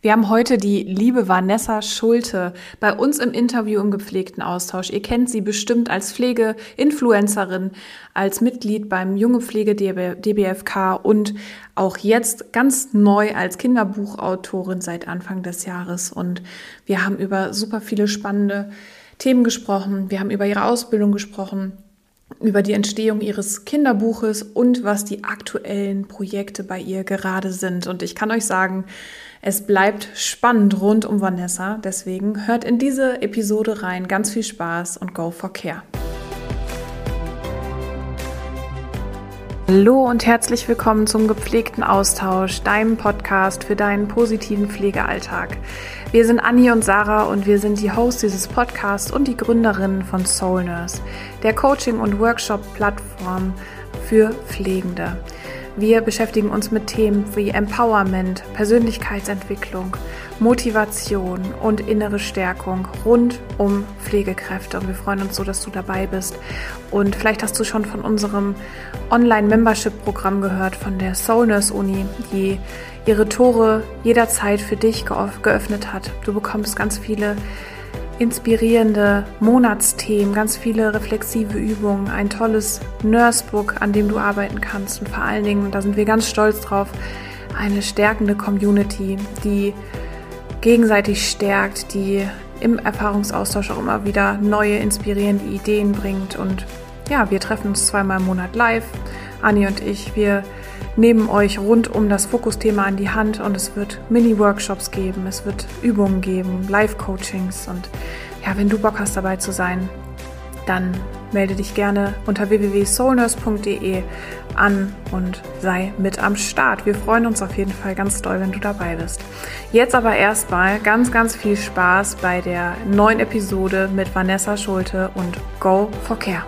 Wir haben heute die liebe Vanessa Schulte bei uns im Interview im gepflegten Austausch. Ihr kennt sie bestimmt als Pflegeinfluencerin, als Mitglied beim Junge Pflege DBFK und auch jetzt ganz neu als Kinderbuchautorin seit Anfang des Jahres. Und wir haben über super viele spannende Themen gesprochen. Wir haben über ihre Ausbildung gesprochen über die Entstehung ihres Kinderbuches und was die aktuellen Projekte bei ihr gerade sind. Und ich kann euch sagen, es bleibt spannend rund um Vanessa. Deswegen hört in diese Episode rein. Ganz viel Spaß und go for care. Hallo und herzlich willkommen zum gepflegten Austausch, deinem Podcast für deinen positiven Pflegealltag. Wir sind Anni und Sarah und wir sind die Hosts dieses Podcasts und die Gründerinnen von Soul Nurse, der Coaching- und Workshop-Plattform für Pflegende. Wir beschäftigen uns mit Themen wie Empowerment, Persönlichkeitsentwicklung, Motivation und innere Stärkung rund um Pflegekräfte. Und wir freuen uns so, dass du dabei bist. Und vielleicht hast du schon von unserem Online-Membership-Programm gehört, von der Soul Nurse Uni, die ihre Tore jederzeit für dich geöffnet hat. Du bekommst ganz viele inspirierende Monatsthemen, ganz viele reflexive Übungen, ein tolles Nursebook, an dem du arbeiten kannst und vor allen Dingen, da sind wir ganz stolz drauf, eine stärkende Community, die gegenseitig stärkt, die im Erfahrungsaustausch auch immer wieder neue, inspirierende Ideen bringt. Und ja, wir treffen uns zweimal im Monat live. Anni und ich, wir nehmen euch rund um das Fokusthema an die Hand und es wird Mini-Workshops geben, es wird Übungen geben, Live-Coachings und ja, wenn du Bock hast dabei zu sein, dann melde dich gerne unter www.soulnurse.de an und sei mit am Start. Wir freuen uns auf jeden Fall ganz doll, wenn du dabei bist. Jetzt aber erstmal ganz, ganz viel Spaß bei der neuen Episode mit Vanessa Schulte und Go for Care.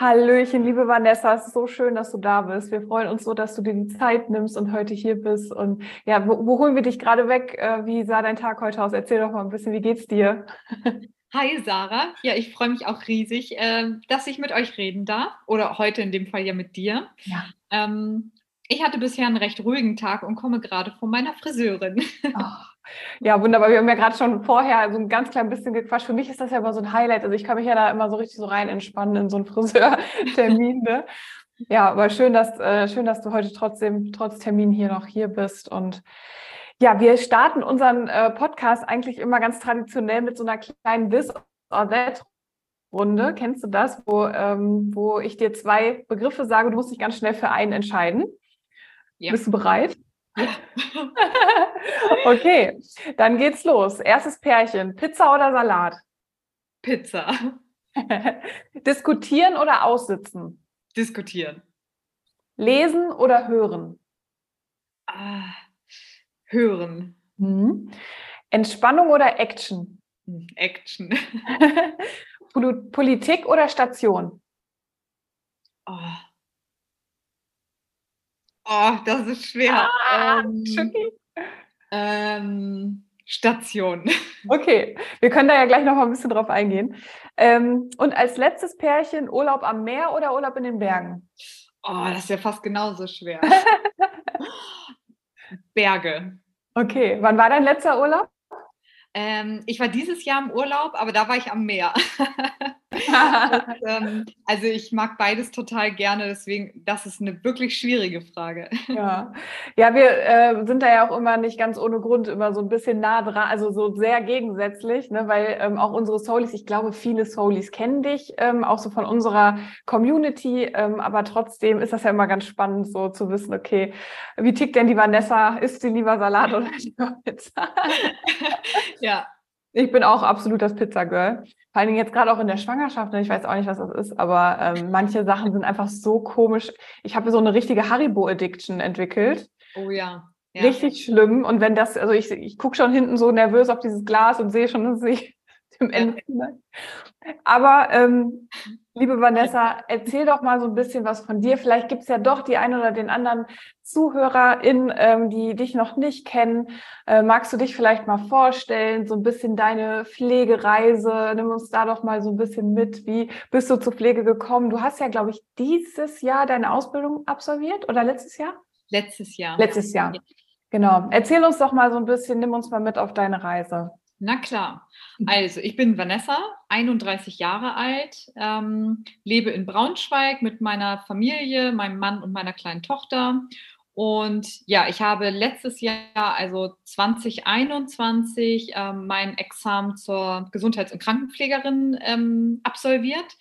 Hallöchen, liebe Vanessa, es ist so schön, dass du da bist. Wir freuen uns so, dass du dir die Zeit nimmst und heute hier bist. Und ja, wo, wo holen wir dich gerade weg? Äh, wie sah dein Tag heute aus? Erzähl doch mal ein bisschen, wie geht's dir? Hi Sarah, ja, ich freue mich auch riesig, ähm, dass ich mit euch reden darf oder heute in dem Fall ja mit dir. Ja. Ähm, ich hatte bisher einen recht ruhigen Tag und komme gerade von meiner Friseurin. Oh, ja, wunderbar. Wir haben ja gerade schon vorher so ein ganz klein bisschen gequatscht. Für mich ist das ja immer so ein Highlight. Also ich kann mich ja da immer so richtig so rein entspannen in so einen Friseurtermin. Ne? Ja, aber schön, dass, äh, schön, dass du heute trotzdem, trotz Termin hier noch hier bist. Und ja, wir starten unseren äh, Podcast eigentlich immer ganz traditionell mit so einer kleinen This or That Runde. Kennst du das, wo, ähm, wo ich dir zwei Begriffe sage, du musst dich ganz schnell für einen entscheiden? Ja. Bist du bereit? Ja. okay, dann geht's los. Erstes Pärchen, Pizza oder Salat? Pizza. Diskutieren oder aussitzen? Diskutieren. Lesen oder hören? Ah, hören. Mhm. Entspannung oder Action? Hm, Action. Politik oder Station? Oh. Oh, das ist schwer. Ah, ähm, ähm, Station. Okay, wir können da ja gleich noch mal ein bisschen drauf eingehen. Ähm, und als letztes Pärchen Urlaub am Meer oder Urlaub in den Bergen? Oh, das ist ja fast genauso schwer. Berge. Okay, wann war dein letzter Urlaub? Ähm, ich war dieses Jahr im Urlaub, aber da war ich am Meer. Ähm, also ich mag beides total gerne, deswegen, das ist eine wirklich schwierige Frage. Ja, ja wir äh, sind da ja auch immer nicht ganz ohne Grund immer so ein bisschen nah dran, also so sehr gegensätzlich, ne? weil ähm, auch unsere Soulies, ich glaube, viele Soulies kennen dich, ähm, auch so von unserer Community, ähm, aber trotzdem ist das ja immer ganz spannend, so zu wissen, okay, wie tickt denn die Vanessa? Isst sie lieber Salat oder lieber Pizza? ja. Ich bin auch absolut das Pizza-Girl. Vor allen Dingen jetzt gerade auch in der Schwangerschaft. Ne? Ich weiß auch nicht, was das ist, aber ähm, manche Sachen sind einfach so komisch. Ich habe so eine richtige Haribo-Addiction entwickelt. Oh ja. ja. Richtig schlimm. Und wenn das, also ich, ich gucke schon hinten so nervös auf dieses Glas und sehe schon, dass ich im Endeffekt. Aber ähm, liebe Vanessa, erzähl doch mal so ein bisschen was von dir. Vielleicht gibt es ja doch die einen oder den anderen ZuhörerInnen, ähm, die dich noch nicht kennen. Äh, magst du dich vielleicht mal vorstellen, so ein bisschen deine Pflegereise? Nimm uns da doch mal so ein bisschen mit. Wie bist du zur Pflege gekommen? Du hast ja, glaube ich, dieses Jahr deine Ausbildung absolviert oder letztes Jahr? Letztes Jahr. Letztes Jahr. Genau. Erzähl uns doch mal so ein bisschen, nimm uns mal mit auf deine Reise. Na klar. Also, ich bin Vanessa, 31 Jahre alt, ähm, lebe in Braunschweig mit meiner Familie, meinem Mann und meiner kleinen Tochter. Und ja, ich habe letztes Jahr, also 2021, ähm, mein Examen zur Gesundheits- und Krankenpflegerin ähm, absolviert.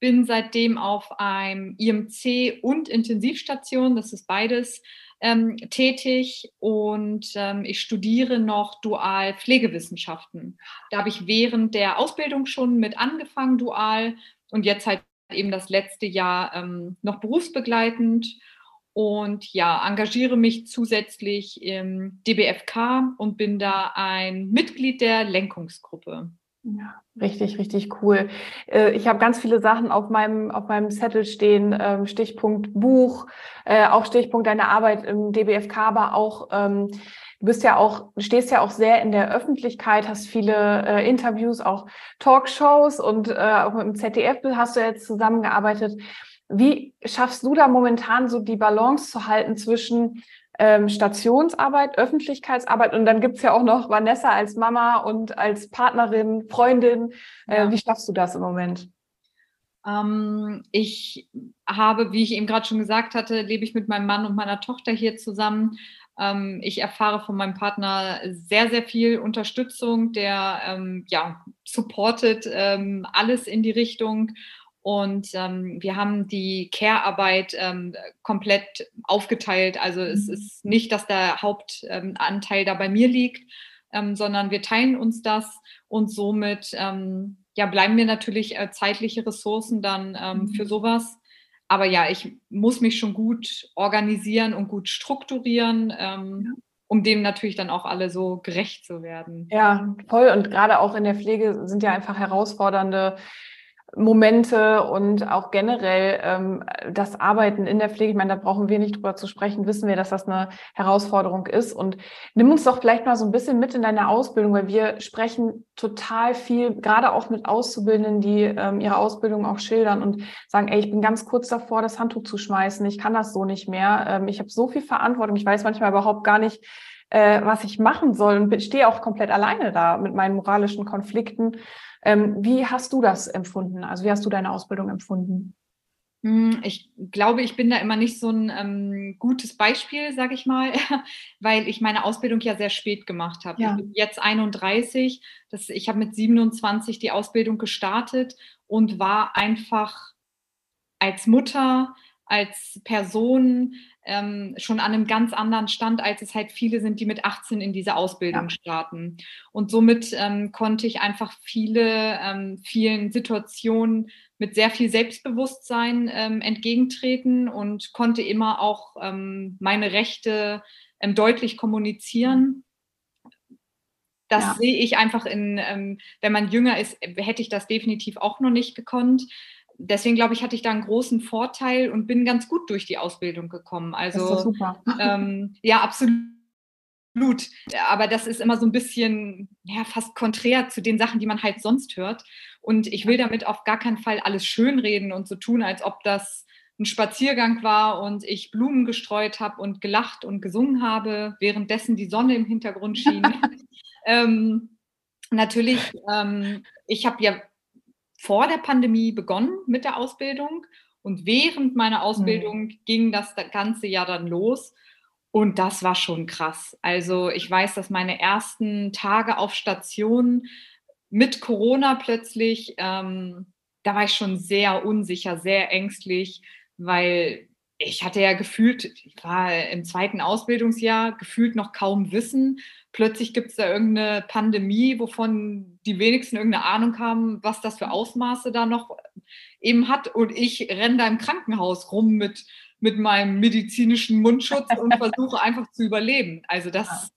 Bin seitdem auf einem IMC und Intensivstation, das ist beides, ähm, tätig und ähm, ich studiere noch dual Pflegewissenschaften. Da habe ich während der Ausbildung schon mit angefangen, dual und jetzt halt eben das letzte Jahr ähm, noch berufsbegleitend und ja, engagiere mich zusätzlich im DBFK und bin da ein Mitglied der Lenkungsgruppe. Ja, richtig, richtig cool. Äh, ich habe ganz viele Sachen auf meinem, auf meinem Zettel stehen, ähm, Stichpunkt Buch, äh, auch Stichpunkt deine Arbeit im DBFK, aber auch, ähm, du bist ja auch, stehst ja auch sehr in der Öffentlichkeit, hast viele äh, Interviews, auch Talkshows und auch mit dem ZDF hast du jetzt zusammengearbeitet. Wie schaffst du da momentan so die Balance zu halten zwischen ähm, Stationsarbeit, Öffentlichkeitsarbeit und dann gibt's ja auch noch Vanessa als Mama und als Partnerin, Freundin. Äh, ja. Wie schaffst du das im Moment? Ähm, ich habe, wie ich eben gerade schon gesagt hatte, lebe ich mit meinem Mann und meiner Tochter hier zusammen. Ähm, ich erfahre von meinem Partner sehr, sehr viel Unterstützung, der ähm, ja, supportet ähm, alles in die Richtung und ähm, wir haben die Care-Arbeit ähm, komplett aufgeteilt. Also es mhm. ist nicht, dass der Hauptanteil ähm, da bei mir liegt, ähm, sondern wir teilen uns das und somit ähm, ja, bleiben mir natürlich äh, zeitliche Ressourcen dann mhm. für sowas. Aber ja, ich muss mich schon gut organisieren und gut strukturieren. Ja um dem natürlich dann auch alle so gerecht zu werden. Ja, voll. Und gerade auch in der Pflege sind ja einfach herausfordernde Momente und auch generell ähm, das Arbeiten in der Pflege. Ich meine, da brauchen wir nicht drüber zu sprechen, wissen wir, dass das eine Herausforderung ist. Und nimm uns doch vielleicht mal so ein bisschen mit in deine Ausbildung, weil wir sprechen total viel, gerade auch mit Auszubildenden, die ähm, ihre Ausbildung auch schildern und sagen, ey, ich bin ganz kurz davor, das Handtuch zu schmeißen, ich kann das so nicht mehr. Ähm, ich habe so viel Verantwortung, ich weiß manchmal überhaupt gar nicht, äh, was ich machen soll und stehe auch komplett alleine da mit meinen moralischen Konflikten. Ähm, wie hast du das empfunden? Also wie hast du deine Ausbildung empfunden? Hm, ich glaube, ich bin da immer nicht so ein ähm, gutes Beispiel, sage ich mal, weil ich meine Ausbildung ja sehr spät gemacht habe. Ja. Ich bin jetzt 31, das, ich habe mit 27 die Ausbildung gestartet und war einfach als Mutter, als Person ähm, schon an einem ganz anderen Stand, als es halt viele sind, die mit 18 in diese Ausbildung ja. starten. Und somit ähm, konnte ich einfach viele, ähm, vielen Situationen mit sehr viel Selbstbewusstsein ähm, entgegentreten und konnte immer auch ähm, meine Rechte ähm, deutlich kommunizieren. Das ja. sehe ich einfach in, wenn man jünger ist, hätte ich das definitiv auch noch nicht gekonnt deswegen glaube ich, hatte ich da einen großen Vorteil und bin ganz gut durch die Ausbildung gekommen. Also. Ähm, ja, absolut. Aber das ist immer so ein bisschen, ja, fast konträr zu den Sachen, die man halt sonst hört. Und ich will damit auf gar keinen Fall alles schönreden und so tun, als ob das ein Spaziergang war und ich Blumen gestreut habe und gelacht und gesungen habe, währenddessen die Sonne im Hintergrund schien. ähm, natürlich, ähm, ich habe ja vor der Pandemie begonnen mit der Ausbildung und während meiner Ausbildung mhm. ging das ganze Jahr dann los. Und das war schon krass. Also ich weiß, dass meine ersten Tage auf Station mit Corona plötzlich, ähm, da war ich schon sehr unsicher, sehr ängstlich, weil ich hatte ja gefühlt, ich war im zweiten Ausbildungsjahr, gefühlt noch kaum Wissen. Plötzlich gibt es da irgendeine Pandemie, wovon die wenigsten irgendeine Ahnung haben, was das für Ausmaße da noch eben hat. Und ich renne da im Krankenhaus rum mit, mit meinem medizinischen Mundschutz und versuche einfach zu überleben. Also das,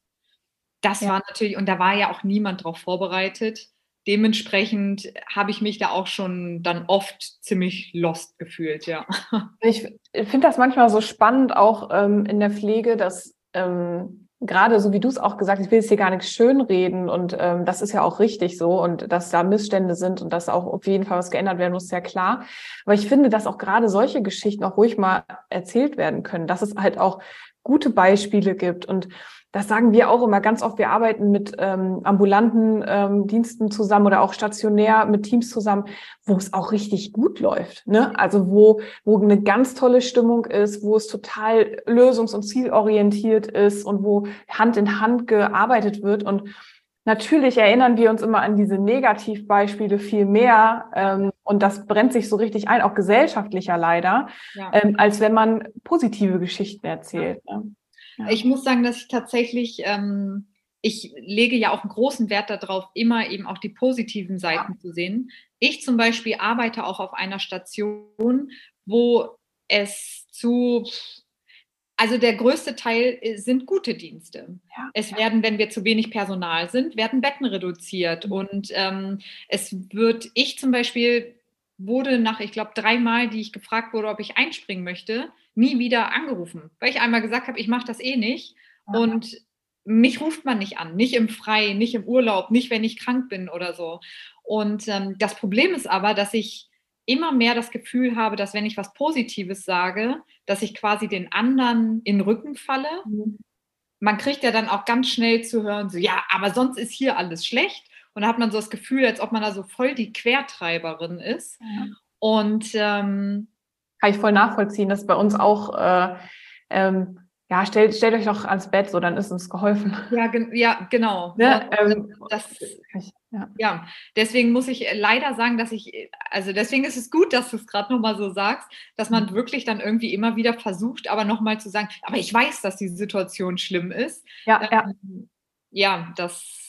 das ja. war natürlich, und da war ja auch niemand darauf vorbereitet. Dementsprechend habe ich mich da auch schon dann oft ziemlich lost gefühlt, ja. Ich finde das manchmal so spannend, auch ähm, in der Pflege, dass ähm, gerade so wie du es auch gesagt hast, ich will es hier gar nicht schönreden und ähm, das ist ja auch richtig so und dass da Missstände sind und dass auch auf jeden Fall was geändert werden muss, ist ja klar. Aber ich finde, dass auch gerade solche Geschichten auch ruhig mal erzählt werden können, dass es halt auch gute Beispiele gibt und das sagen wir auch immer ganz oft. Wir arbeiten mit ähm, ambulanten ähm, Diensten zusammen oder auch stationär mit Teams zusammen, wo es auch richtig gut läuft. Ne? Also wo, wo eine ganz tolle Stimmung ist, wo es total lösungs- und zielorientiert ist und wo Hand in Hand gearbeitet wird. Und natürlich erinnern wir uns immer an diese Negativbeispiele viel mehr. Ähm, und das brennt sich so richtig ein, auch gesellschaftlicher leider, ja. ähm, als wenn man positive Geschichten erzählt. Ne? Ja. Ich muss sagen, dass ich tatsächlich, ähm, ich lege ja auch einen großen Wert darauf, immer eben auch die positiven Seiten ja. zu sehen. Ich zum Beispiel arbeite auch auf einer Station, wo es zu also der größte Teil äh, sind gute Dienste. Ja, es ja. werden, wenn wir zu wenig Personal sind, werden Betten reduziert. Mhm. Und ähm, es wird, ich zum Beispiel wurde nach, ich glaube, dreimal, die ich gefragt wurde, ob ich einspringen möchte, nie wieder angerufen, weil ich einmal gesagt habe, ich mache das eh nicht. Ja. Und mich ruft man nicht an, nicht im Freien, nicht im Urlaub, nicht wenn ich krank bin oder so. Und ähm, das Problem ist aber, dass ich immer mehr das Gefühl habe, dass wenn ich was Positives sage, dass ich quasi den anderen in den Rücken falle. Mhm. Man kriegt ja dann auch ganz schnell zu hören, so ja, aber sonst ist hier alles schlecht. Und da hat man so das Gefühl, als ob man da so voll die Quertreiberin ist. Ja. Und ähm, kann ich voll nachvollziehen, dass bei uns auch äh, ähm, ja, stellt, stellt euch doch ans Bett, so dann ist uns geholfen. Ja, gen ja genau. Ne? Ähm, das, ja. ja. deswegen muss ich leider sagen, dass ich, also deswegen ist es gut, dass du es gerade nochmal so sagst, dass man mhm. wirklich dann irgendwie immer wieder versucht, aber nochmal zu sagen, aber ich weiß, dass die Situation schlimm ist. Ja, ähm, ja. ja, das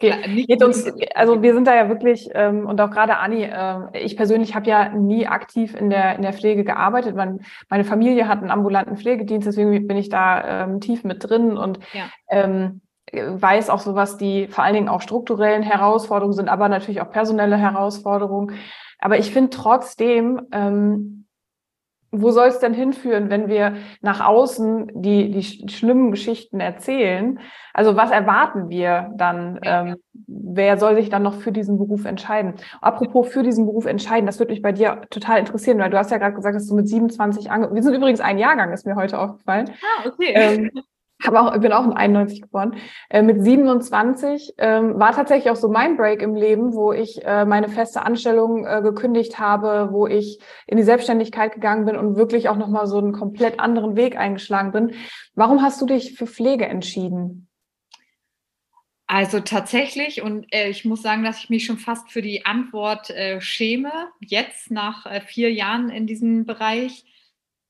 Okay. Geht uns, also wir sind da ja wirklich, ähm, und auch gerade Anni, äh, ich persönlich habe ja nie aktiv in der, in der Pflege gearbeitet. Man, meine Familie hat einen ambulanten Pflegedienst, deswegen bin ich da ähm, tief mit drin und ja. ähm, weiß auch so, was die vor allen Dingen auch strukturellen Herausforderungen sind, aber natürlich auch personelle Herausforderungen. Aber ich finde trotzdem, ähm, wo soll es denn hinführen, wenn wir nach außen die, die schlimmen Geschichten erzählen? Also was erwarten wir dann? Ähm, wer soll sich dann noch für diesen Beruf entscheiden? Apropos für diesen Beruf entscheiden, das würde mich bei dir total interessieren, weil du hast ja gerade gesagt, dass du mit 27 ange Wir sind übrigens ein Jahrgang, ist mir heute aufgefallen. Ah, okay. Ähm, habe auch, bin auch in 91 geboren. Äh, mit 27 ähm, war tatsächlich auch so mein Break im Leben, wo ich äh, meine feste Anstellung äh, gekündigt habe, wo ich in die Selbstständigkeit gegangen bin und wirklich auch nochmal so einen komplett anderen Weg eingeschlagen bin. Warum hast du dich für Pflege entschieden? Also tatsächlich, und äh, ich muss sagen, dass ich mich schon fast für die Antwort äh, schäme, jetzt nach äh, vier Jahren in diesem Bereich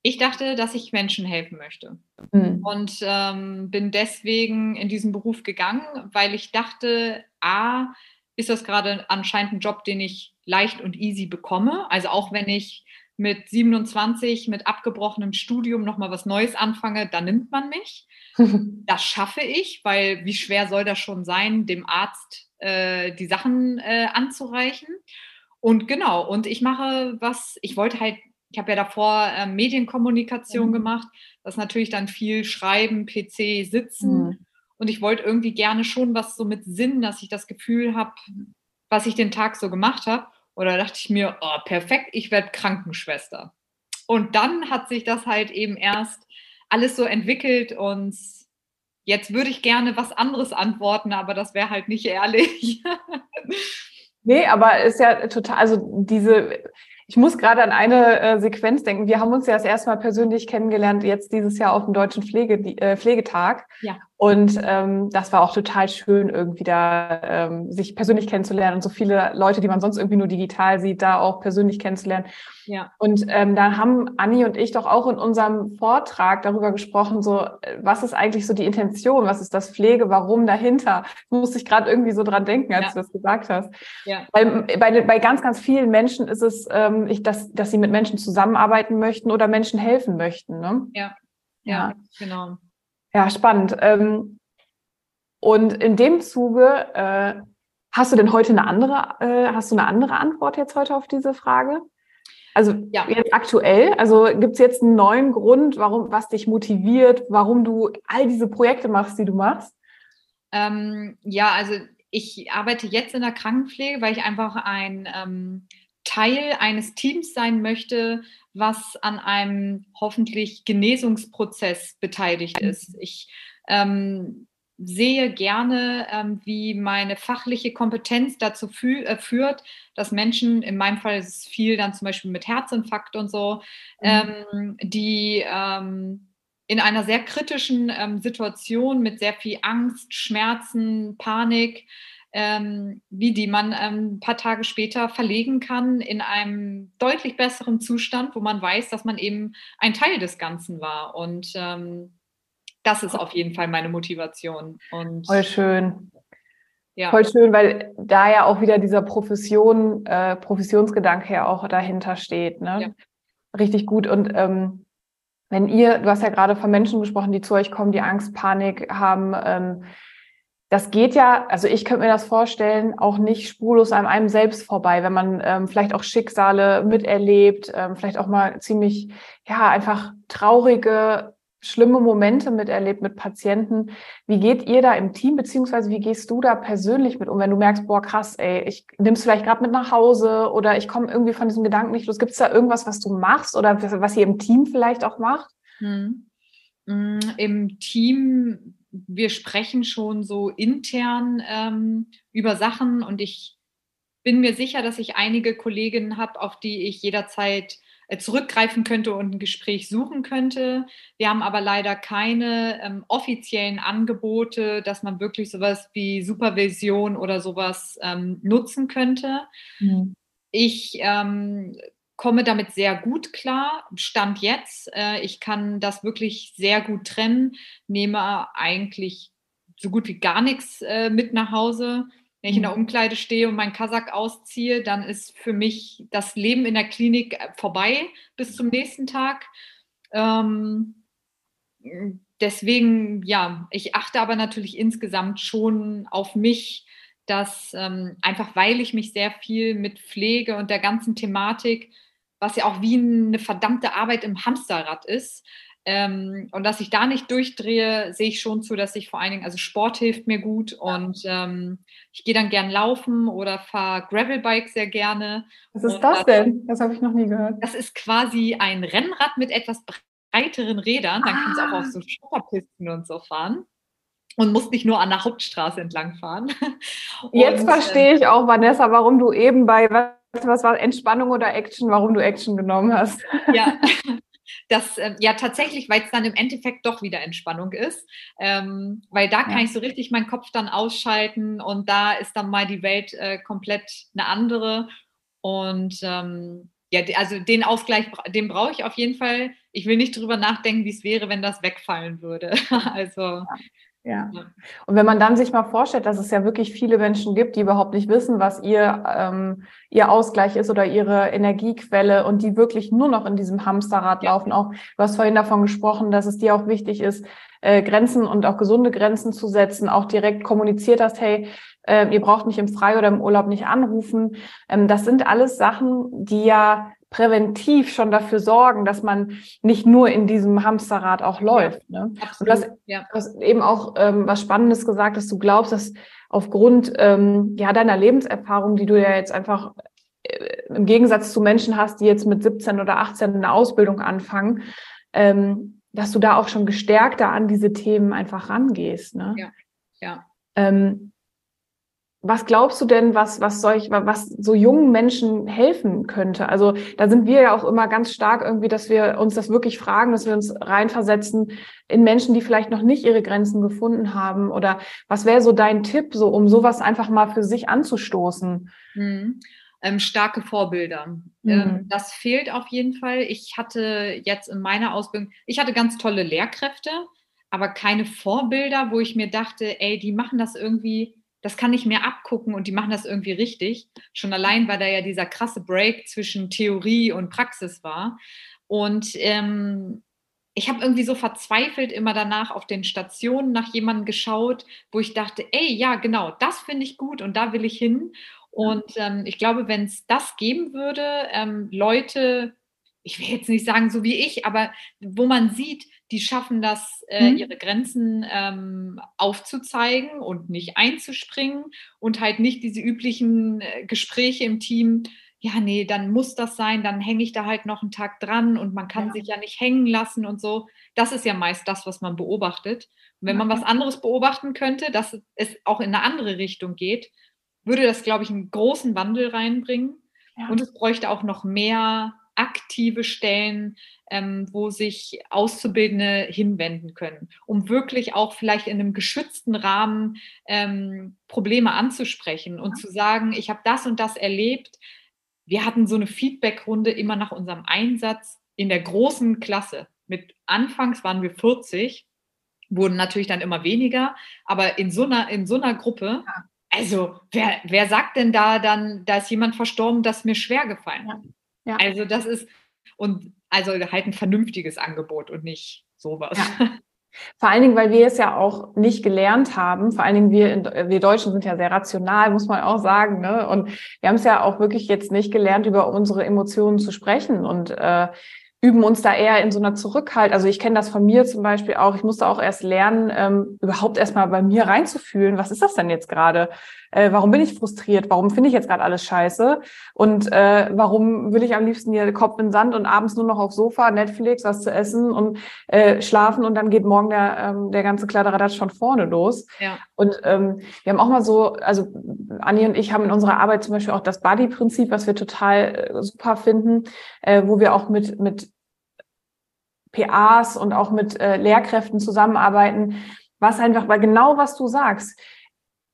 ich dachte, dass ich Menschen helfen möchte. Mhm. Und ähm, bin deswegen in diesen Beruf gegangen, weil ich dachte, A, ist das gerade anscheinend ein Job, den ich leicht und easy bekomme. Also auch wenn ich mit 27 mit abgebrochenem Studium nochmal was Neues anfange, dann nimmt man mich. Das schaffe ich, weil wie schwer soll das schon sein, dem Arzt äh, die Sachen äh, anzureichen? Und genau, und ich mache was, ich wollte halt ich habe ja davor äh, Medienkommunikation mhm. gemacht. Das natürlich dann viel Schreiben, PC, Sitzen. Mhm. Und ich wollte irgendwie gerne schon was so mit Sinn, dass ich das Gefühl habe, was ich den Tag so gemacht habe. Oder dachte ich mir, oh, perfekt, ich werde Krankenschwester. Und dann hat sich das halt eben erst alles so entwickelt und jetzt würde ich gerne was anderes antworten, aber das wäre halt nicht ehrlich. nee, aber ist ja total, also diese, ich muss gerade an eine äh, Sequenz denken. Wir haben uns ja das erste Mal persönlich kennengelernt, jetzt dieses Jahr auf dem Deutschen Pflege, äh, Pflegetag. Ja. Und ähm, das war auch total schön, irgendwie da ähm, sich persönlich kennenzulernen und so viele Leute, die man sonst irgendwie nur digital sieht, da auch persönlich kennenzulernen. Ja. Und ähm, da haben Anni und ich doch auch in unserem Vortrag darüber gesprochen, so äh, was ist eigentlich so die Intention, was ist das Pflege, warum dahinter? Musste ich gerade irgendwie so dran denken, als ja. du das gesagt hast. Ja. Weil bei, bei ganz, ganz vielen Menschen ist es, ähm, ich, dass, dass sie mit Menschen zusammenarbeiten möchten oder Menschen helfen möchten. Ne? Ja. ja, ja, genau. Ja, spannend. Ähm, und in dem Zuge äh, Hast du denn heute eine andere, äh, hast du eine andere Antwort jetzt heute auf diese Frage? Also ja. jetzt aktuell, also gibt es jetzt einen neuen Grund, warum, was dich motiviert, warum du all diese Projekte machst, die du machst? Ähm, ja, also ich arbeite jetzt in der Krankenpflege, weil ich einfach ein ähm, Teil eines Teams sein möchte, was an einem hoffentlich Genesungsprozess beteiligt ist. Ich ähm, sehe gerne, ähm, wie meine fachliche Kompetenz dazu fü äh, führt, dass Menschen, in meinem Fall ist es viel dann zum Beispiel mit Herzinfarkt und so, mhm. ähm, die ähm, in einer sehr kritischen ähm, Situation mit sehr viel Angst, Schmerzen, Panik, ähm, wie die man ähm, ein paar Tage später verlegen kann in einem deutlich besseren Zustand, wo man weiß, dass man eben ein Teil des Ganzen war. Und ähm, das ist auf jeden Fall meine Motivation. Und Voll schön. Ja. Voll schön, weil da ja auch wieder dieser Profession, äh, Professionsgedanke ja auch dahinter steht. Ne? Ja. Richtig gut. Und ähm, wenn ihr, du hast ja gerade von Menschen gesprochen, die zu euch kommen, die Angst, Panik haben, ähm, das geht ja, also ich könnte mir das vorstellen, auch nicht spurlos an einem selbst vorbei, wenn man ähm, vielleicht auch Schicksale miterlebt, ähm, vielleicht auch mal ziemlich, ja, einfach traurige, schlimme Momente miterlebt mit Patienten. Wie geht ihr da im Team, beziehungsweise wie gehst du da persönlich mit um, wenn du merkst, boah, krass, ey, ich nimm's vielleicht gerade mit nach Hause oder ich komme irgendwie von diesem Gedanken nicht los. Gibt es da irgendwas, was du machst oder was ihr im Team vielleicht auch macht? Hm. Im Team wir sprechen schon so intern ähm, über Sachen und ich bin mir sicher, dass ich einige Kolleginnen habe, auf die ich jederzeit äh, zurückgreifen könnte und ein Gespräch suchen könnte. Wir haben aber leider keine ähm, offiziellen Angebote, dass man wirklich sowas wie Supervision oder sowas ähm, nutzen könnte. Mhm. Ich ähm, komme damit sehr gut klar. Stand jetzt, äh, ich kann das wirklich sehr gut trennen, nehme eigentlich so gut wie gar nichts äh, mit nach Hause. Wenn ich in der mhm. Umkleide stehe und meinen Kasach ausziehe, dann ist für mich das Leben in der Klinik äh, vorbei bis zum nächsten Tag. Ähm, deswegen, ja, ich achte aber natürlich insgesamt schon auf mich, dass ähm, einfach weil ich mich sehr viel mit Pflege und der ganzen Thematik was ja auch wie eine verdammte Arbeit im Hamsterrad ist. Ähm, und dass ich da nicht durchdrehe, sehe ich schon zu, dass ich vor allen Dingen, also Sport hilft mir gut und ähm, ich gehe dann gern laufen oder fahre Gravelbike sehr gerne. Was ist und das denn? Das habe ich noch nie gehört. Das ist quasi ein Rennrad mit etwas breiteren Rädern. Dann ah. kannst du auch auf so Schotterpisten und so fahren und musst nicht nur an der Hauptstraße entlang fahren. Jetzt verstehe ich auch, Vanessa, warum du eben bei was war Entspannung oder Action, warum du Action genommen hast. Ja, das, äh, ja tatsächlich, weil es dann im Endeffekt doch wieder Entspannung ist, ähm, weil da kann ja. ich so richtig meinen Kopf dann ausschalten und da ist dann mal die Welt äh, komplett eine andere und ähm, ja, also den Ausgleich, den brauche ich auf jeden Fall. Ich will nicht drüber nachdenken, wie es wäre, wenn das wegfallen würde. also ja. Ja. Und wenn man dann sich mal vorstellt, dass es ja wirklich viele Menschen gibt, die überhaupt nicht wissen, was ihr, ähm, ihr Ausgleich ist oder ihre Energiequelle und die wirklich nur noch in diesem Hamsterrad ja. laufen. Auch du hast vorhin davon gesprochen, dass es dir auch wichtig ist, äh, Grenzen und auch gesunde Grenzen zu setzen, auch direkt kommuniziert hast, hey, äh, ihr braucht mich im Frei oder im Urlaub nicht anrufen. Ähm, das sind alles Sachen, die ja präventiv schon dafür sorgen, dass man nicht nur in diesem Hamsterrad auch läuft. Ja, ne? Und du hast, ja. hast eben auch ähm, was Spannendes gesagt, dass du glaubst, dass aufgrund ähm, ja, deiner Lebenserfahrung, die du ja jetzt einfach äh, im Gegensatz zu Menschen hast, die jetzt mit 17 oder 18 eine Ausbildung anfangen, ähm, dass du da auch schon gestärkter an diese Themen einfach rangehst. Ne? Ja, ja. Ähm, was glaubst du denn, was, was solch, was so jungen Menschen helfen könnte? Also da sind wir ja auch immer ganz stark irgendwie, dass wir uns das wirklich fragen, dass wir uns reinversetzen in Menschen, die vielleicht noch nicht ihre Grenzen gefunden haben. Oder was wäre so dein Tipp, so um sowas einfach mal für sich anzustoßen? Mhm. Ähm, starke Vorbilder. Mhm. Ähm, das fehlt auf jeden Fall. Ich hatte jetzt in meiner Ausbildung, ich hatte ganz tolle Lehrkräfte, aber keine Vorbilder, wo ich mir dachte, ey, die machen das irgendwie das kann ich mir abgucken und die machen das irgendwie richtig. Schon allein, weil da ja dieser krasse Break zwischen Theorie und Praxis war. Und ähm, ich habe irgendwie so verzweifelt immer danach auf den Stationen nach jemandem geschaut, wo ich dachte, ey, ja, genau, das finde ich gut und da will ich hin. Und ähm, ich glaube, wenn es das geben würde, ähm, Leute, ich will jetzt nicht sagen so wie ich, aber wo man sieht, die schaffen das, äh, mhm. ihre Grenzen ähm, aufzuzeigen und nicht einzuspringen und halt nicht diese üblichen äh, Gespräche im Team, ja, nee, dann muss das sein, dann hänge ich da halt noch einen Tag dran und man kann ja. sich ja nicht hängen lassen und so. Das ist ja meist das, was man beobachtet. Und wenn man was anderes beobachten könnte, dass es auch in eine andere Richtung geht, würde das, glaube ich, einen großen Wandel reinbringen. Ja. Und es bräuchte auch noch mehr aktive Stellen, ähm, wo sich Auszubildende hinwenden können, um wirklich auch vielleicht in einem geschützten Rahmen ähm, Probleme anzusprechen und zu sagen, ich habe das und das erlebt. Wir hatten so eine Feedbackrunde immer nach unserem Einsatz in der großen Klasse. Mit anfangs waren wir 40, wurden natürlich dann immer weniger, aber in so einer, in so einer Gruppe also, wer, wer sagt denn da dann, da ist jemand verstorben, das mir schwer gefallen hat? Ja. Ja. Also, das ist, und also halt ein vernünftiges Angebot und nicht sowas. Ja. Vor allen Dingen, weil wir es ja auch nicht gelernt haben. Vor allen Dingen wir, in, wir Deutschen sind ja sehr rational, muss man auch sagen. Ne? Und wir haben es ja auch wirklich jetzt nicht gelernt, über unsere Emotionen zu sprechen. Und äh, üben uns da eher in so einer Zurückhalt. Also ich kenne das von mir zum Beispiel auch. Ich musste auch erst lernen, ähm, überhaupt erstmal bei mir reinzufühlen. Was ist das denn jetzt gerade? Äh, warum bin ich frustriert? Warum finde ich jetzt gerade alles scheiße? Und äh, warum will ich am liebsten hier Kopf in Sand und abends nur noch aufs Sofa, Netflix, was zu essen und äh, schlafen und dann geht morgen der, ähm, der ganze Kladderadatsch von vorne los. Ja. Und ähm, wir haben auch mal so, also Anni und ich haben in unserer Arbeit zum Beispiel auch das Buddy-Prinzip, was wir total äh, super finden, äh, wo wir auch mit, mit PAs und auch mit äh, Lehrkräften zusammenarbeiten, was einfach, weil genau was du sagst,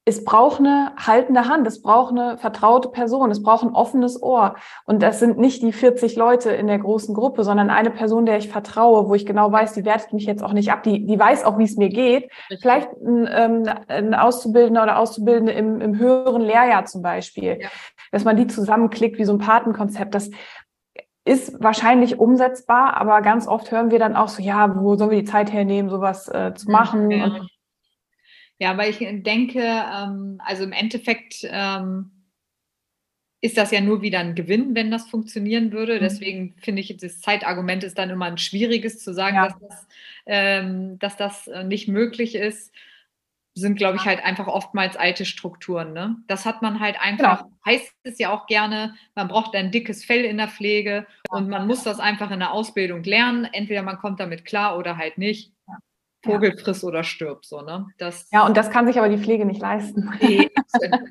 es braucht eine haltende Hand, es braucht eine vertraute Person, es braucht ein offenes Ohr. Und das sind nicht die 40 Leute in der großen Gruppe, sondern eine Person, der ich vertraue, wo ich genau weiß, die wertet mich jetzt auch nicht ab, die, die weiß auch, wie es mir geht. Richtig. Vielleicht ein, ähm, ein Auszubildender oder Auszubildende im, im höheren Lehrjahr zum Beispiel, ja. dass man die zusammenklickt wie so ein Patenkonzept. Das, ist wahrscheinlich umsetzbar, aber ganz oft hören wir dann auch so, ja, wo sollen wir die Zeit hernehmen, sowas äh, zu machen? Ja. Und ja, weil ich denke, ähm, also im Endeffekt ähm, ist das ja nur wieder ein Gewinn, wenn das funktionieren würde. Mhm. Deswegen finde ich, das Zeitargument ist dann immer ein schwieriges zu sagen, ja. dass, das, ähm, dass das äh, nicht möglich ist sind, glaube ich, halt einfach oftmals alte Strukturen. Ne? Das hat man halt einfach, genau. heißt es ja auch gerne, man braucht ein dickes Fell in der Pflege und man muss das einfach in der Ausbildung lernen. Entweder man kommt damit klar oder halt nicht. Vogel friss oder stirb, so, ne? Das, ja, und das kann sich aber die Pflege nicht leisten. Nee,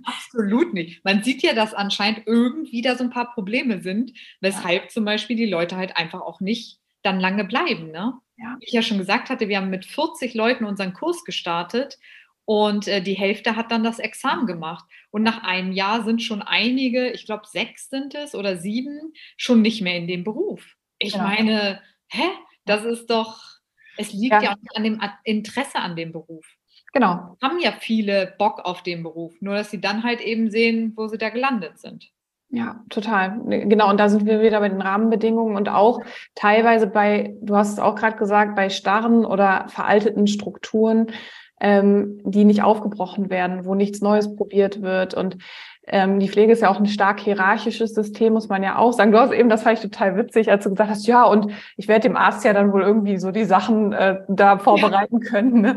absolut nicht. Man sieht ja, dass anscheinend irgendwie da so ein paar Probleme sind, weshalb ja. zum Beispiel die Leute halt einfach auch nicht dann lange bleiben, ne? Ja. Wie ich ja schon gesagt hatte, wir haben mit 40 Leuten unseren Kurs gestartet und äh, die Hälfte hat dann das Examen gemacht. Und nach einem Jahr sind schon einige, ich glaube sechs sind es oder sieben, schon nicht mehr in dem Beruf. Ich genau. meine, hä? Das ist doch, es liegt ja, ja auch an dem Interesse an dem Beruf. Genau. Haben ja viele Bock auf den Beruf, nur dass sie dann halt eben sehen, wo sie da gelandet sind. Ja, total. Genau. Und da sind wir wieder bei den Rahmenbedingungen und auch teilweise bei, du hast es auch gerade gesagt, bei starren oder veralteten Strukturen, ähm, die nicht aufgebrochen werden, wo nichts Neues probiert wird. Und ähm, die Pflege ist ja auch ein stark hierarchisches System, muss man ja auch sagen. Du hast eben, das fand ich total witzig, als du gesagt hast, ja, und ich werde dem Arzt ja dann wohl irgendwie so die Sachen äh, da vorbereiten ja. können. Ne?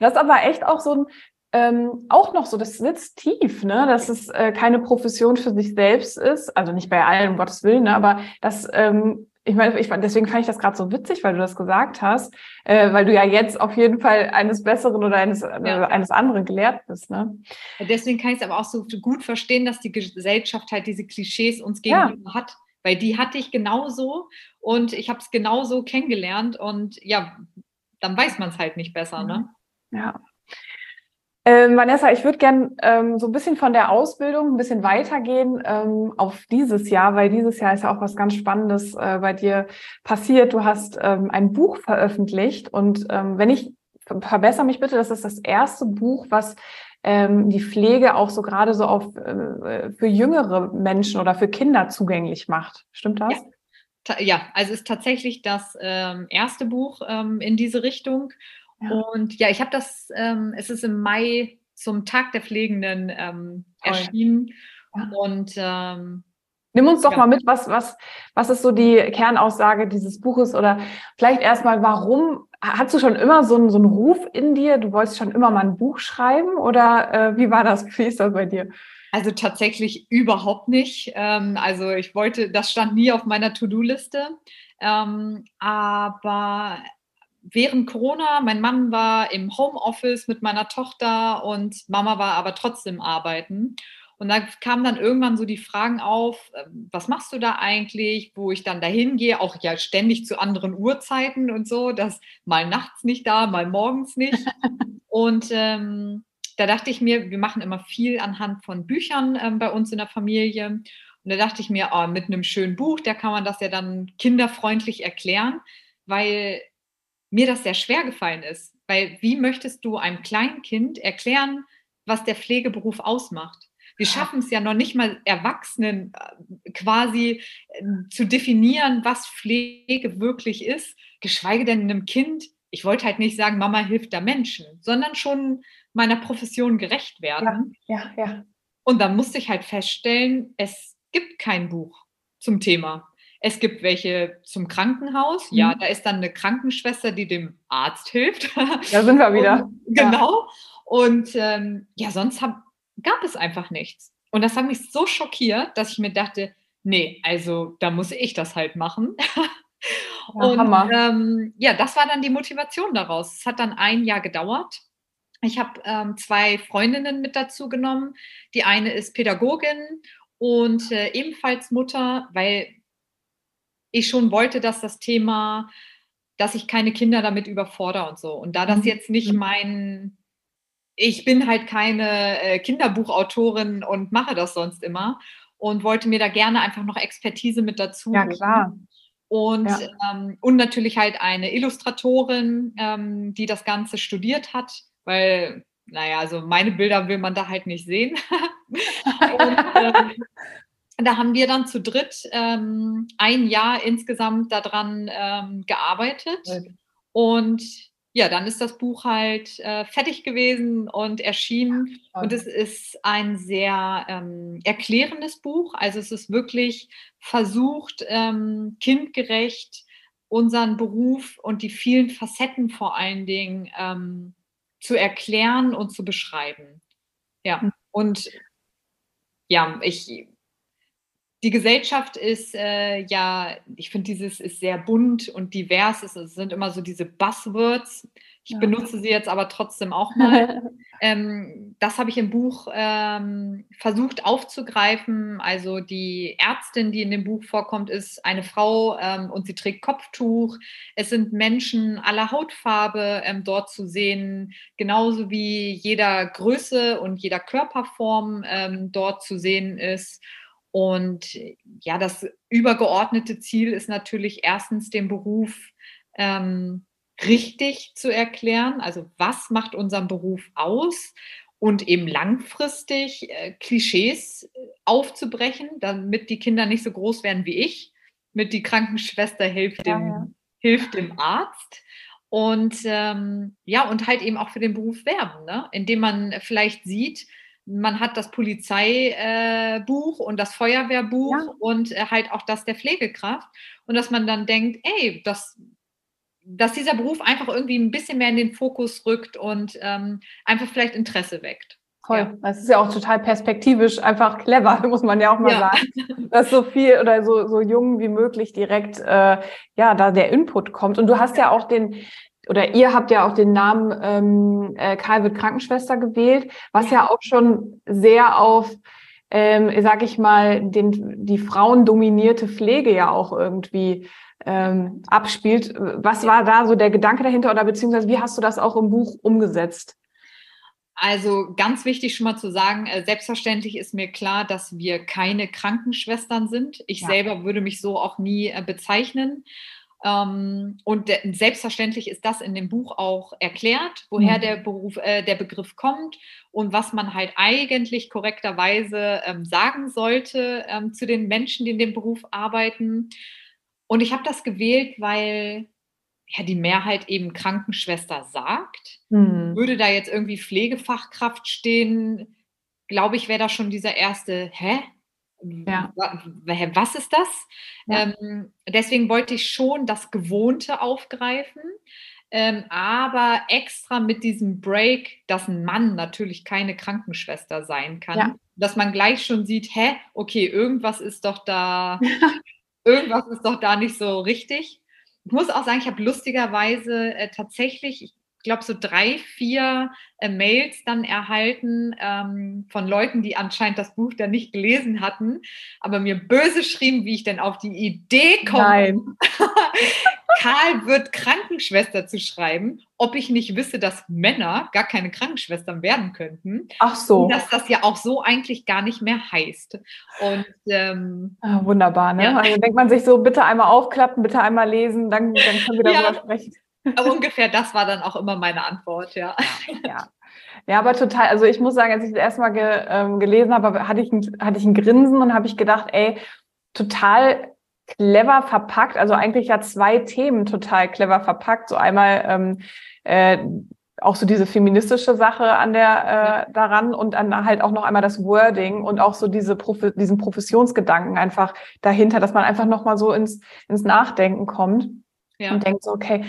Das ist aber echt auch so ein, ähm, auch noch so, das sitzt tief, ne? dass es äh, keine Profession für sich selbst ist, also nicht bei allen, um Gottes Willen, ne? aber dass ähm, ich meine, ich, deswegen fand ich das gerade so witzig, weil du das gesagt hast, äh, weil du ja jetzt auf jeden Fall eines Besseren oder eines, ja. äh, eines anderen gelehrt bist. Ne? deswegen kann ich es aber auch so gut verstehen, dass die Gesellschaft halt diese Klischees uns gegenüber ja. hat, weil die hatte ich genauso und ich habe es genauso kennengelernt und ja, dann weiß man es halt nicht besser. Ne? Ja. Ähm, Vanessa, ich würde gern ähm, so ein bisschen von der Ausbildung ein bisschen weitergehen ähm, auf dieses Jahr, weil dieses Jahr ist ja auch was ganz Spannendes äh, bei dir passiert. Du hast ähm, ein Buch veröffentlicht und ähm, wenn ich verbessere mich bitte, das ist das erste Buch, was ähm, die Pflege auch so gerade so auf äh, für jüngere Menschen oder für Kinder zugänglich macht. Stimmt das? Ja. ja, also es ist tatsächlich das erste Buch in diese Richtung. Ja. Und ja, ich habe das, ähm, es ist im Mai zum Tag der Pflegenden ähm, erschienen. Ja. Und ähm, Nimm uns doch ja. mal mit, was, was, was ist so die Kernaussage dieses Buches oder vielleicht erstmal, warum hast du schon immer so einen, so einen Ruf in dir? Du wolltest schon immer mal ein Buch schreiben oder äh, wie war das? Wie ist das bei dir? Also tatsächlich überhaupt nicht. Ähm, also ich wollte, das stand nie auf meiner To-Do-Liste. Ähm, aber während Corona, mein Mann war im Homeoffice mit meiner Tochter und Mama war aber trotzdem arbeiten. Und da kamen dann irgendwann so die Fragen auf, ähm, was machst du da eigentlich, wo ich dann dahin gehe, auch ja ständig zu anderen Uhrzeiten und so, das mal nachts nicht da, mal morgens nicht. und ähm, da dachte ich mir, wir machen immer viel anhand von Büchern ähm, bei uns in der Familie. Und da dachte ich mir, oh, mit einem schönen Buch, da kann man das ja dann kinderfreundlich erklären, weil mir das sehr schwer gefallen ist. Weil wie möchtest du einem kleinen Kind erklären, was der Pflegeberuf ausmacht? Wir schaffen es ja noch nicht mal Erwachsenen äh, quasi äh, zu definieren, was Pflege wirklich ist, geschweige denn einem Kind. Ich wollte halt nicht sagen, Mama hilft der Menschen, sondern schon meiner Profession gerecht werden. Ja, ja, ja. Und dann musste ich halt feststellen, es gibt kein Buch zum Thema. Es gibt welche zum Krankenhaus. Mhm. Ja, da ist dann eine Krankenschwester, die dem Arzt hilft. Da sind wir wieder. Und, genau. Ja. Und ähm, ja, sonst hab, gab es einfach nichts. Und das hat mich so schockiert, dass ich mir dachte, nee, also da muss ich das halt machen. Ja, und ähm, ja, das war dann die Motivation daraus. Es hat dann ein Jahr gedauert. Ich habe ähm, zwei Freundinnen mit dazu genommen. Die eine ist Pädagogin und äh, ebenfalls Mutter, weil ich schon wollte, dass das Thema, dass ich keine Kinder damit überfordere und so. Und da das mhm. jetzt nicht mhm. mein, ich bin halt keine äh, Kinderbuchautorin und mache das sonst immer und wollte mir da gerne einfach noch Expertise mit dazu. Ja, klar. Und, ja. ähm, und natürlich halt eine Illustratorin, ähm, die das Ganze studiert hat weil, naja, also meine Bilder will man da halt nicht sehen. und, ähm, da haben wir dann zu dritt ähm, ein Jahr insgesamt daran ähm, gearbeitet. Und ja, dann ist das Buch halt äh, fertig gewesen und erschienen. Ja, und es ist ein sehr ähm, erklärendes Buch. Also es ist wirklich versucht, ähm, kindgerecht unseren Beruf und die vielen Facetten vor allen Dingen ähm, zu erklären und zu beschreiben. Ja, hm. und ja, ich, die Gesellschaft ist äh, ja, ich finde, dieses ist sehr bunt und divers. Es, sind immer so diese Buzzwords. Ich ja. benutze sie jetzt aber trotzdem auch mal. ähm, das habe ich im Buch ähm, versucht aufzugreifen. Also die Ärztin, die in dem Buch vorkommt, ist eine Frau ähm, und sie trägt Kopftuch. Es sind Menschen aller Hautfarbe ähm, dort zu sehen, genauso wie jeder Größe und jeder Körperform ähm, dort zu sehen ist. Und ja, das übergeordnete Ziel ist natürlich erstens den Beruf ähm, richtig zu erklären, also was macht unseren Beruf aus und eben langfristig äh, Klischees äh, aufzubrechen, damit die Kinder nicht so groß werden wie ich, mit die Krankenschwester hilft, ja, dem, ja. hilft dem Arzt. Und ähm, ja, und halt eben auch für den Beruf werben, ne? indem man vielleicht sieht, man hat das Polizeibuch äh, und das Feuerwehrbuch ja. und äh, halt auch das der Pflegekraft. Und dass man dann denkt, ey, das dass dieser Beruf einfach irgendwie ein bisschen mehr in den Fokus rückt und ähm, einfach vielleicht Interesse weckt. Toll. Ja. Das ist ja auch total perspektivisch einfach clever, muss man ja auch mal ja. sagen. Dass so viel oder so, so jung wie möglich direkt äh, ja da der Input kommt. Und du hast ja auch den, oder ihr habt ja auch den Namen ähm, äh, Karl wird Krankenschwester gewählt, was ja, auch schon sehr auf, ähm, sag ich mal, den, die frauendominierte Pflege ja auch irgendwie ähm, abspielt. Was war da so der Gedanke dahinter oder beziehungsweise wie hast du das auch im Buch umgesetzt? Also ganz wichtig schon mal zu sagen, äh, selbstverständlich ist mir klar, dass wir keine Krankenschwestern sind. Ich ja. selber würde mich so auch nie äh, bezeichnen. Ähm, und selbstverständlich ist das in dem Buch auch erklärt, woher mhm. der Beruf, äh, der Begriff kommt und was man halt eigentlich korrekterweise ähm, sagen sollte ähm, zu den Menschen, die in dem Beruf arbeiten. Und ich habe das gewählt, weil ja die Mehrheit eben Krankenschwester sagt. Mhm. Würde da jetzt irgendwie Pflegefachkraft stehen, glaube ich, wäre da schon dieser erste, hä? Ja. Was ist das? Ja. Ähm, deswegen wollte ich schon das Gewohnte aufgreifen, ähm, aber extra mit diesem Break, dass ein Mann natürlich keine Krankenschwester sein kann, ja. dass man gleich schon sieht, hä, okay, irgendwas ist doch da, irgendwas ist doch da nicht so richtig. Ich muss auch sagen, ich habe lustigerweise äh, tatsächlich, ich glaube, so drei, vier äh, Mails dann erhalten ähm, von Leuten, die anscheinend das Buch dann nicht gelesen hatten, aber mir böse schrieben, wie ich denn auf die Idee komme. Karl wird Krankenschwester zu schreiben, ob ich nicht wisse, dass Männer gar keine Krankenschwestern werden könnten. Ach so. Und dass das ja auch so eigentlich gar nicht mehr heißt. Und ähm, ah, wunderbar, ne? Ja. Also denkt man sich so, bitte einmal aufklappen, bitte einmal lesen, dann, dann können wir darüber ja. sprechen. Aber ungefähr das war dann auch immer meine Antwort, ja. ja. Ja, aber total. Also ich muss sagen, als ich das erste Mal ge, ähm, gelesen habe, hatte ich, ein, hatte ich ein Grinsen und habe ich gedacht, ey, total clever verpackt. Also eigentlich ja zwei Themen total clever verpackt. So einmal ähm, äh, auch so diese feministische Sache an der äh, daran und dann halt auch noch einmal das Wording und auch so diese Profi diesen Professionsgedanken einfach dahinter, dass man einfach noch mal so ins ins Nachdenken kommt ja. und denkt so okay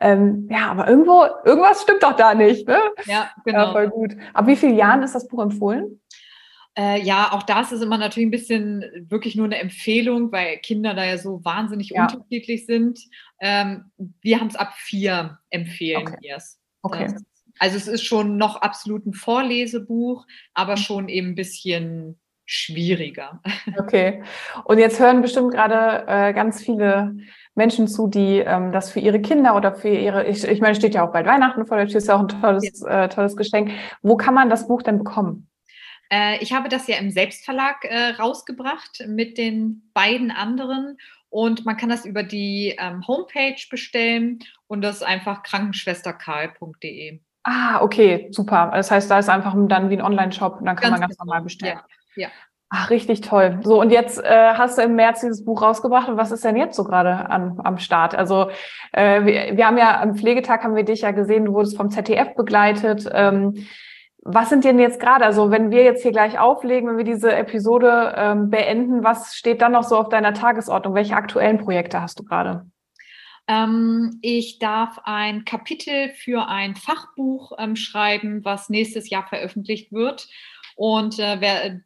ähm, ja, aber irgendwo, irgendwas stimmt doch da nicht, ne? Ja, genau. Ja, voll gut. Ab wie vielen Jahren ist das Buch empfohlen? Äh, ja, auch das ist immer natürlich ein bisschen wirklich nur eine Empfehlung, weil Kinder da ja so wahnsinnig ja. unterschiedlich sind. Ähm, wir haben es ab vier empfehlen okay. wir es. Okay. also es ist schon noch absolut ein Vorlesebuch, aber mhm. schon eben ein bisschen schwieriger. Okay. Und jetzt hören bestimmt gerade äh, ganz viele Menschen zu, die ähm, das für ihre Kinder oder für ihre, ich, ich meine, steht ja auch bald Weihnachten vor der Tür, ist ja auch ein tolles, ja. äh, tolles Geschenk. Wo kann man das Buch denn bekommen? Äh, ich habe das ja im Selbstverlag äh, rausgebracht mit den beiden anderen und man kann das über die ähm, Homepage bestellen und das ist einfach krankenschwesterkarl.de. Ah, okay, super. Das heißt, da ist einfach dann wie ein Online-Shop und dann kann ganz man ganz genau. normal bestellen. Ja, ja. Ach, richtig toll. So, und jetzt äh, hast du im März dieses Buch rausgebracht. Und was ist denn jetzt so gerade am, Start? Also äh, wir, wir haben ja am Pflegetag haben wir dich ja gesehen, du wurdest vom ZDF begleitet. Ähm, was sind denn jetzt gerade, also wenn wir jetzt hier gleich auflegen, wenn wir diese Episode ähm, beenden, was steht dann noch so auf deiner Tagesordnung? Welche aktuellen Projekte hast du gerade? Ähm, ich darf ein Kapitel für ein Fachbuch ähm, schreiben, was nächstes Jahr veröffentlicht wird. Und äh, wer,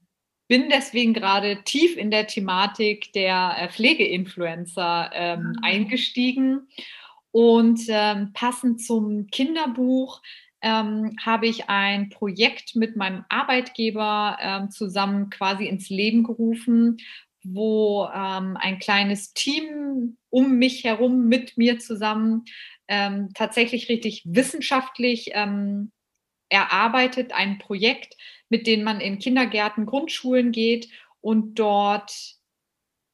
bin deswegen gerade tief in der Thematik der äh, Pflegeinfluencer ähm, mhm. eingestiegen. Und ähm, passend zum Kinderbuch ähm, habe ich ein Projekt mit meinem Arbeitgeber ähm, zusammen quasi ins Leben gerufen, wo ähm, ein kleines Team um mich herum mit mir zusammen ähm, tatsächlich richtig wissenschaftlich erarbeitet, ein Projekt, mit dem man in Kindergärten, Grundschulen geht und dort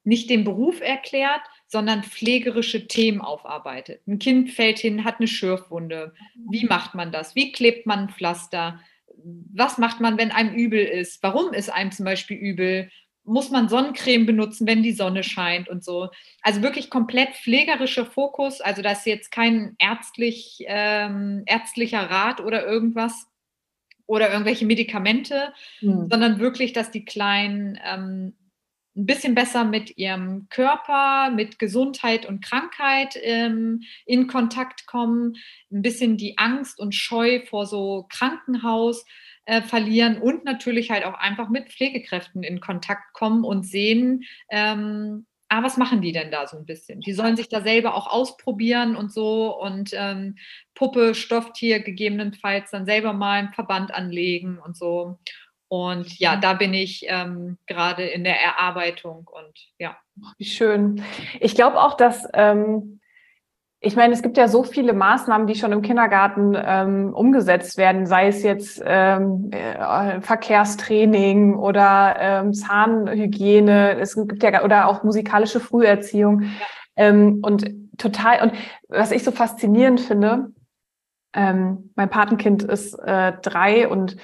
nicht den Beruf erklärt, sondern pflegerische Themen aufarbeitet. Ein Kind fällt hin, hat eine Schürfwunde. Wie macht man das? Wie klebt man ein Pflaster? Was macht man, wenn einem übel ist? Warum ist einem zum Beispiel übel? Muss man Sonnencreme benutzen, wenn die Sonne scheint und so? Also wirklich komplett pflegerischer Fokus. Also das ist jetzt kein ärztlich, ähm, ärztlicher Rat oder irgendwas oder irgendwelche Medikamente, hm. sondern wirklich, dass die Kleinen ähm, ein bisschen besser mit ihrem Körper, mit Gesundheit und Krankheit ähm, in Kontakt kommen, ein bisschen die Angst und Scheu vor so Krankenhaus äh, verlieren und natürlich halt auch einfach mit Pflegekräften in Kontakt kommen und sehen, ähm, ah, was machen die denn da so ein bisschen? Die sollen sich da selber auch ausprobieren und so und ähm, Puppe, Stofftier gegebenenfalls dann selber mal einen Verband anlegen und so. Und ja, mhm. da bin ich ähm, gerade in der Erarbeitung und ja. Wie schön. Ich glaube auch, dass, ähm, ich meine, es gibt ja so viele Maßnahmen, die schon im Kindergarten ähm, umgesetzt werden, sei es jetzt ähm, äh, Verkehrstraining oder ähm, Zahnhygiene, es gibt ja oder auch musikalische Früherziehung. Ja. Ähm, und total, und was ich so faszinierend finde, ähm, mein Patenkind ist äh, drei und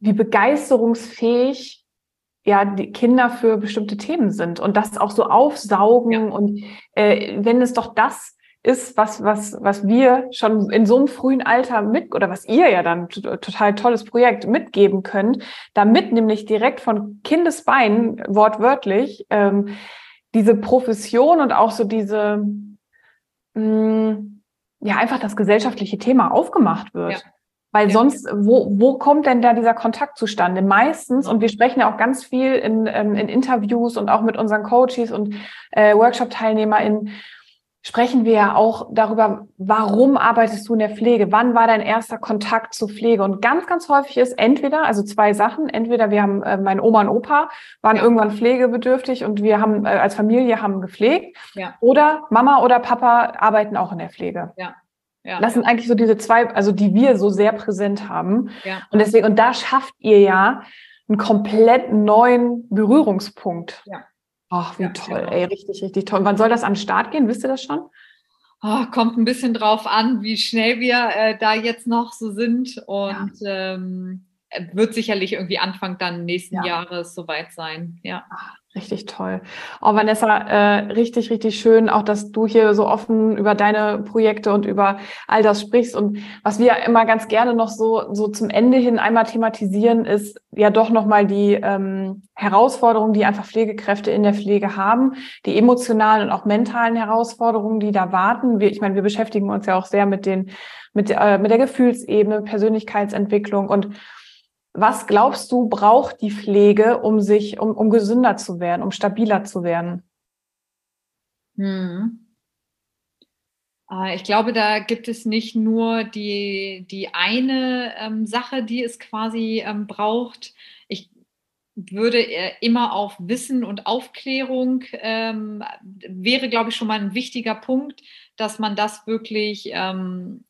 wie begeisterungsfähig ja die Kinder für bestimmte Themen sind und das auch so aufsaugen ja. und äh, wenn es doch das ist, was, was, was wir schon in so einem frühen Alter mit, oder was ihr ja dann total tolles Projekt mitgeben könnt, damit nämlich direkt von Kindesbeinen wortwörtlich ähm, diese Profession und auch so diese, mh, mm, ja, einfach das gesellschaftliche Thema aufgemacht wird. Ja. Weil ja. sonst, wo, wo kommt denn da dieser Kontakt zustande? Meistens, und wir sprechen ja auch ganz viel in, ähm, in Interviews und auch mit unseren Coaches und äh, Workshop-TeilnehmerInnen, sprechen wir ja auch darüber, warum arbeitest du in der Pflege? Wann war dein erster Kontakt zur Pflege? Und ganz, ganz häufig ist entweder, also zwei Sachen, entweder wir haben, äh, meine Oma und Opa waren ja. irgendwann pflegebedürftig und wir haben äh, als Familie haben gepflegt. Ja. Oder Mama oder Papa arbeiten auch in der Pflege. Ja. Ja. Das sind eigentlich so diese zwei, also die wir so sehr präsent haben. Ja. Und deswegen, und da schafft ihr ja einen komplett neuen Berührungspunkt. Ja. Ach, wie ja, toll, genau. ey, richtig, richtig toll. Wann soll das an den Start gehen? Wisst ihr das schon? Oh, kommt ein bisschen drauf an, wie schnell wir äh, da jetzt noch so sind. Und ja. ähm, wird sicherlich irgendwie Anfang dann nächsten ja. Jahres soweit sein. Ja. Ach, Richtig toll. Oh, Vanessa, äh, richtig, richtig schön, auch dass du hier so offen über deine Projekte und über all das sprichst. Und was wir immer ganz gerne noch so, so zum Ende hin einmal thematisieren, ist ja doch nochmal die ähm, Herausforderungen, die einfach Pflegekräfte in der Pflege haben, die emotionalen und auch mentalen Herausforderungen, die da warten. Wir, ich meine, wir beschäftigen uns ja auch sehr mit den, mit, äh, mit der Gefühlsebene, Persönlichkeitsentwicklung und was glaubst du, braucht die Pflege, um sich, um, um gesünder zu werden, um stabiler zu werden? Hm. Ah, ich glaube, da gibt es nicht nur die, die eine ähm, Sache, die es quasi ähm, braucht. Ich würde immer auf Wissen und Aufklärung ähm, wäre, glaube ich, schon mal ein wichtiger Punkt, dass man das wirklich ähm,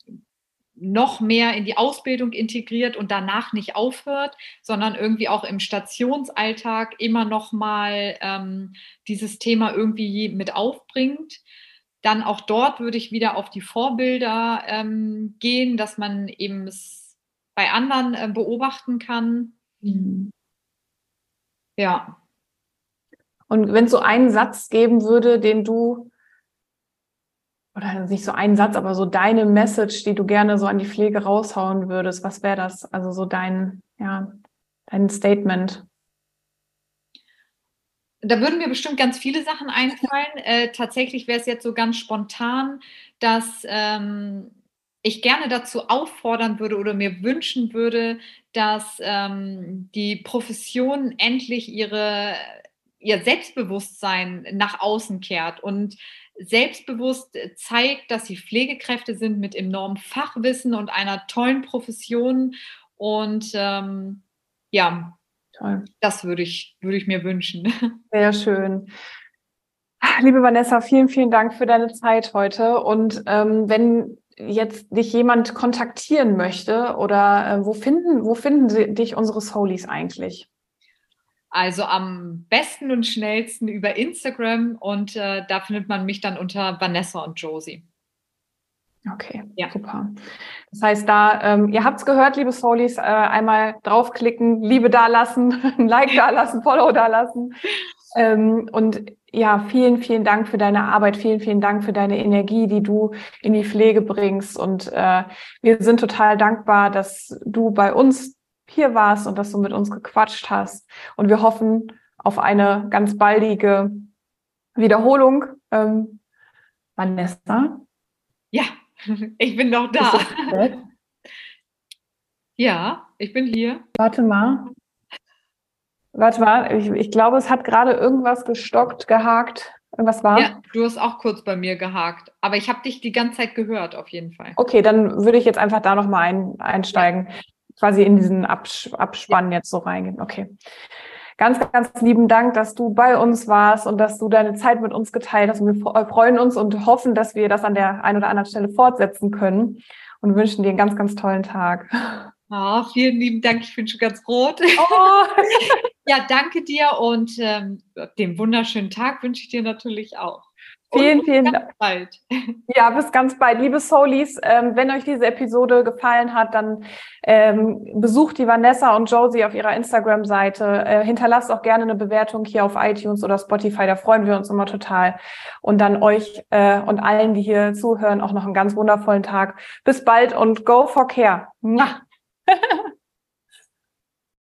noch mehr in die Ausbildung integriert und danach nicht aufhört, sondern irgendwie auch im Stationsalltag immer noch mal ähm, dieses Thema irgendwie mit aufbringt. Dann auch dort würde ich wieder auf die Vorbilder ähm, gehen, dass man eben es bei anderen äh, beobachten kann. Mhm. Ja. Und wenn es so einen Satz geben würde, den du oder nicht so ein Satz, aber so deine Message, die du gerne so an die Pflege raushauen würdest, was wäre das? Also so dein, ja, dein Statement. Da würden mir bestimmt ganz viele Sachen einfallen. Äh, tatsächlich wäre es jetzt so ganz spontan, dass ähm, ich gerne dazu auffordern würde oder mir wünschen würde, dass ähm, die Profession endlich ihre, ihr Selbstbewusstsein nach außen kehrt und selbstbewusst äh, zeigt, dass sie Pflegekräfte sind mit enormem Fachwissen und einer tollen Profession. Und ähm, ja, Toll. das würde ich, würde ich mir wünschen. Sehr schön. Liebe Vanessa, vielen, vielen Dank für deine Zeit heute. Und ähm, wenn jetzt dich jemand kontaktieren möchte oder äh, wo finden, wo finden sie dich unsere Soulies eigentlich? Also am besten und schnellsten über Instagram und äh, da findet man mich dann unter Vanessa und Josie. Okay, ja. super. Das heißt, da, ähm, ihr habt es gehört, liebe Soulies, äh, einmal draufklicken, Liebe dalassen, ein Like dalassen, Follow dalassen. Ähm, und ja, vielen, vielen Dank für deine Arbeit, vielen, vielen Dank für deine Energie, die du in die Pflege bringst. Und äh, wir sind total dankbar, dass du bei uns hier warst und dass du mit uns gequatscht hast. Und wir hoffen auf eine ganz baldige Wiederholung. Ähm, Vanessa? Ja, ich bin noch da. Ja, ich bin hier. Warte mal. Warte mal, ich, ich glaube, es hat gerade irgendwas gestockt, gehakt. Irgendwas war? Ja, du hast auch kurz bei mir gehakt. Aber ich habe dich die ganze Zeit gehört, auf jeden Fall. Okay, dann würde ich jetzt einfach da nochmal ein, einsteigen. Ja quasi in diesen Abs Abspann jetzt so reingehen. Okay. Ganz, ganz lieben Dank, dass du bei uns warst und dass du deine Zeit mit uns geteilt hast. Und wir freuen uns und hoffen, dass wir das an der einen oder anderen Stelle fortsetzen können und wünschen dir einen ganz, ganz tollen Tag. Oh, vielen lieben Dank, ich bin schon ganz rot. Oh. ja, danke dir und ähm, den wunderschönen Tag wünsche ich dir natürlich auch. Vielen, vielen Dank. Bald. Ja, bis ganz bald. Liebe Soulies, ähm, wenn euch diese Episode gefallen hat, dann ähm, besucht die Vanessa und Josie auf ihrer Instagram-Seite. Äh, hinterlasst auch gerne eine Bewertung hier auf iTunes oder Spotify. Da freuen wir uns immer total. Und dann euch äh, und allen, die hier zuhören, auch noch einen ganz wundervollen Tag. Bis bald und go for care.